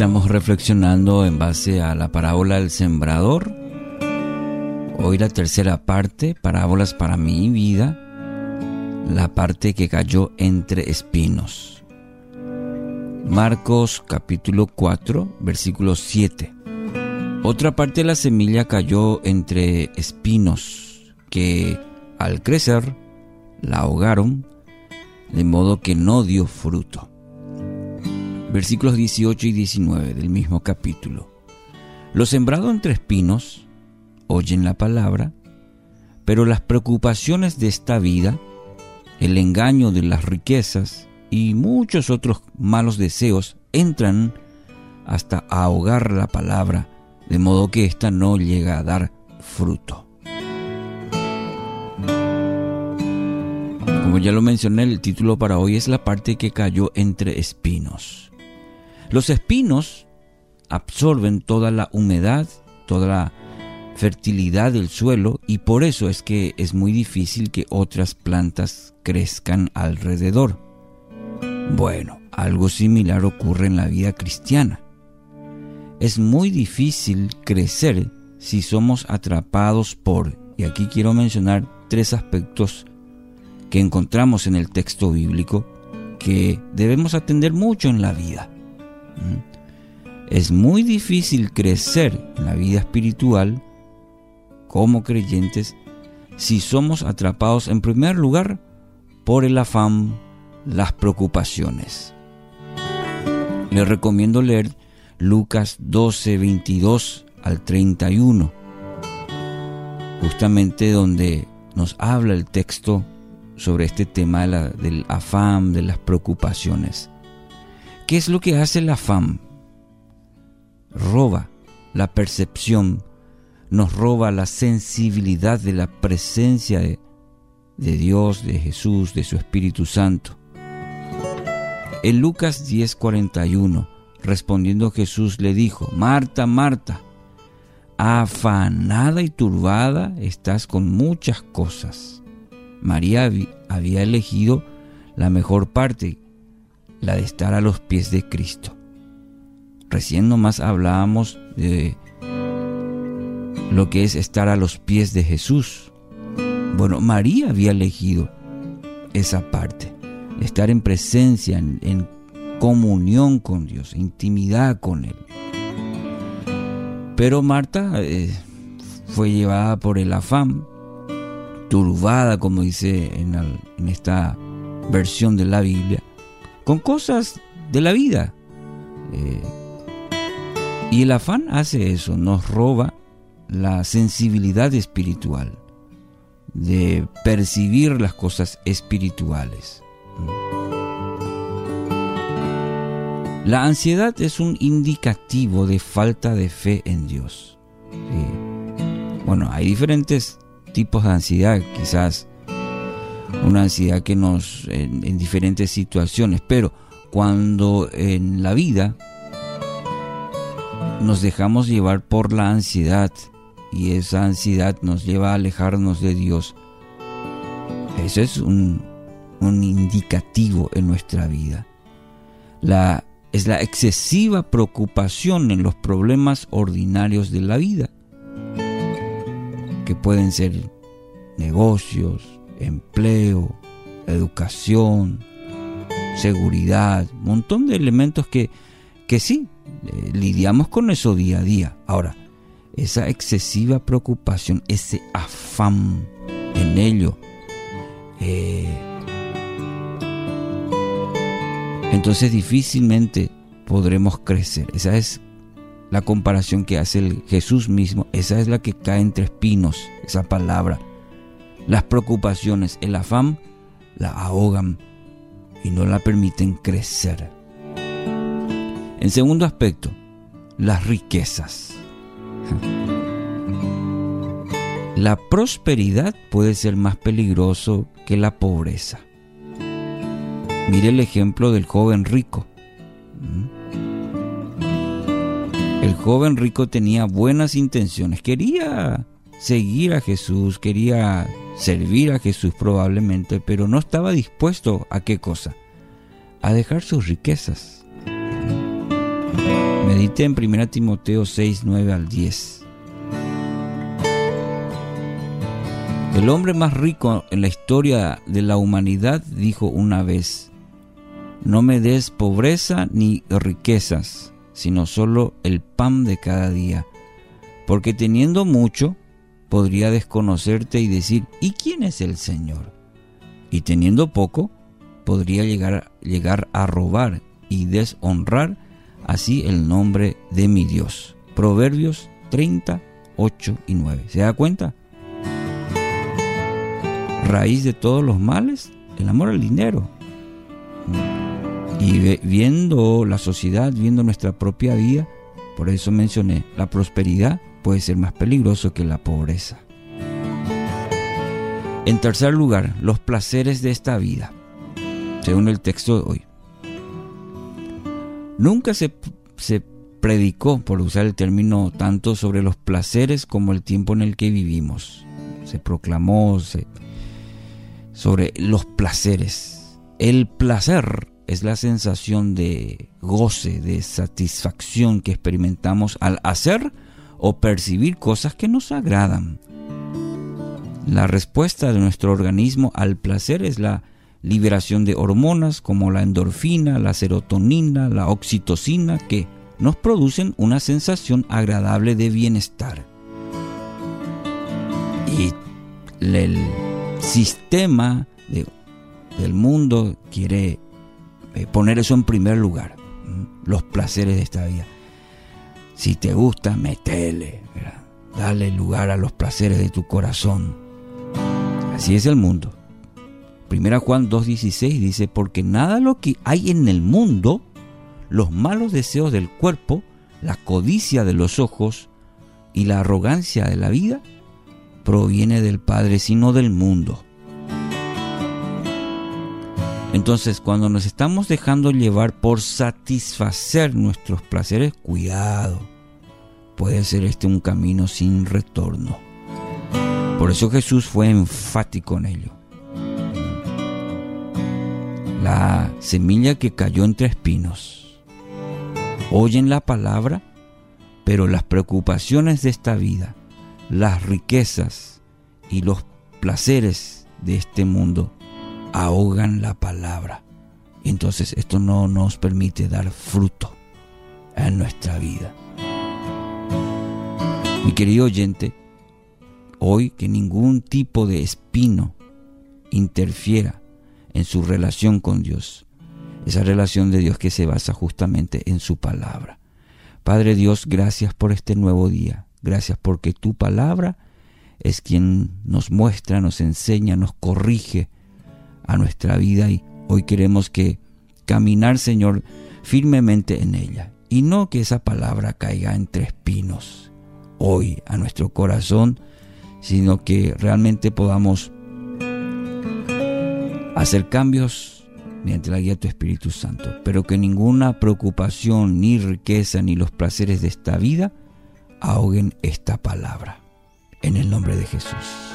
Estamos reflexionando en base a la parábola del sembrador. Hoy la tercera parte, parábolas para mi vida, la parte que cayó entre espinos. Marcos capítulo 4, versículo 7. Otra parte de la semilla cayó entre espinos que al crecer la ahogaron, de modo que no dio fruto versículos 18 y 19 del mismo capítulo. Los sembrados entre espinos oyen la palabra, pero las preocupaciones de esta vida, el engaño de las riquezas y muchos otros malos deseos entran hasta ahogar la palabra, de modo que ésta no llega a dar fruto. Como ya lo mencioné, el título para hoy es la parte que cayó entre espinos. Los espinos absorben toda la humedad, toda la fertilidad del suelo y por eso es que es muy difícil que otras plantas crezcan alrededor. Bueno, algo similar ocurre en la vida cristiana. Es muy difícil crecer si somos atrapados por, y aquí quiero mencionar tres aspectos que encontramos en el texto bíblico que debemos atender mucho en la vida. Es muy difícil crecer en la vida espiritual como creyentes si somos atrapados en primer lugar por el afán, las preocupaciones. Les recomiendo leer Lucas 12, 22 al 31, justamente donde nos habla el texto sobre este tema del afán, de las preocupaciones. ¿Qué es lo que hace la fam? Roba la percepción, nos roba la sensibilidad de la presencia de, de Dios, de Jesús, de su Espíritu Santo. En Lucas 10:41, respondiendo Jesús le dijo, Marta, Marta, afanada y turbada estás con muchas cosas. María había elegido la mejor parte la de estar a los pies de Cristo. Recién nomás hablábamos de lo que es estar a los pies de Jesús. Bueno, María había elegido esa parte, estar en presencia, en, comunión con Dios, intimidad con Él. Pero Marta eh, fue llevada por el afán, turbada, como dice en esta versión de la Biblia, con cosas de la vida. Eh, y el afán hace eso, nos roba la sensibilidad espiritual, de percibir las cosas espirituales. La ansiedad es un indicativo de falta de fe en Dios. Bueno, hay diferentes tipos de ansiedad, quizás una ansiedad que nos en, diferentes situaciones, pero cuando en la vida nos dejamos llevar por la ansiedad y esa ansiedad nos lleva a alejarnos de Dios, eso es un, un indicativo en nuestra vida. La, es la excesiva preocupación en los problemas ordinarios de la vida, que pueden ser negocios, empleo, educación, seguridad, un montón de elementos que, que sí, eh, lidiamos con eso día a día. Ahora, esa excesiva preocupación, ese afán en ello, eh, entonces difícilmente podremos crecer. Esa es la comparación que hace el Jesús mismo, esa es la que cae entre espinos, esa palabra las preocupaciones, el afán, la ahogan y no la permiten crecer. En segundo aspecto, las riquezas. La prosperidad puede ser más peligroso que la pobreza. Mire el ejemplo del joven rico. El joven rico tenía buenas intenciones, quería seguir a Jesús, quería servir a Jesús probablemente, pero no estaba dispuesto a qué cosa? A dejar sus riquezas. Medite en 1 Timoteo 6, 9 al 10. El hombre más rico en la historia de la humanidad dijo una vez, no me des pobreza ni riquezas, sino solo el pan de cada día, porque teniendo mucho, podría desconocerte y decir, ¿y quién es el Señor? Y teniendo poco, podría llegar, llegar a robar y deshonrar así el nombre de mi Dios. Proverbios 30, 8 y 9. ¿Se da cuenta? Raíz de todos los males, el amor al dinero. Y viendo la sociedad, viendo nuestra propia vida, por eso mencioné, la prosperidad puede ser más peligroso que la pobreza. En tercer lugar, los placeres de esta vida, según el texto de hoy. Nunca se, se predicó, por usar el término, tanto sobre los placeres como el tiempo en el que vivimos. Se proclamó sobre los placeres. El placer es la sensación de goce, de satisfacción que experimentamos al hacer o percibir cosas que nos agradan. La respuesta de nuestro organismo al placer es la liberación de hormonas como la endorfina, la serotonina, la oxitocina, que nos producen una sensación agradable de bienestar. Y el sistema del mundo quiere eh, poner eso en primer lugar, los placeres de esta vida. Si te gusta, metele, dale lugar a los placeres de tu corazón. Así es el mundo. Primera Juan 2.16 dice, porque nada lo que hay en el mundo, los malos deseos del cuerpo, la codicia de los ojos y la arrogancia de la vida, proviene del Padre, sino del mundo. Entonces, cuando nos estamos dejando llevar por satisfacer nuestros placeres, cuidado, puede ser este un camino sin retorno. Por eso Jesús fue enfático en ello. La semilla que cayó entre espinos. Oyen la palabra, pero las preocupaciones de esta vida, las riquezas y los placeres de este mundo ahogan la palabra. Entonces esto no nos permite dar fruto en nuestra vida. Mi querido oyente, hoy que ningún tipo de espino interfiera en su relación con Dios, esa relación de Dios que se basa justamente en su palabra. Padre Dios, gracias por este nuevo día, gracias porque tu palabra es quien nos muestra, nos enseña, nos corrige, a nuestra vida y hoy queremos que caminar, Señor, firmemente en ella y no que esa palabra caiga entre espinos hoy a nuestro corazón, sino que realmente podamos hacer cambios mediante la guía tu Espíritu Santo, pero que ninguna preocupación, ni riqueza, ni los placeres de esta vida ahoguen esta palabra. En el nombre de Jesús.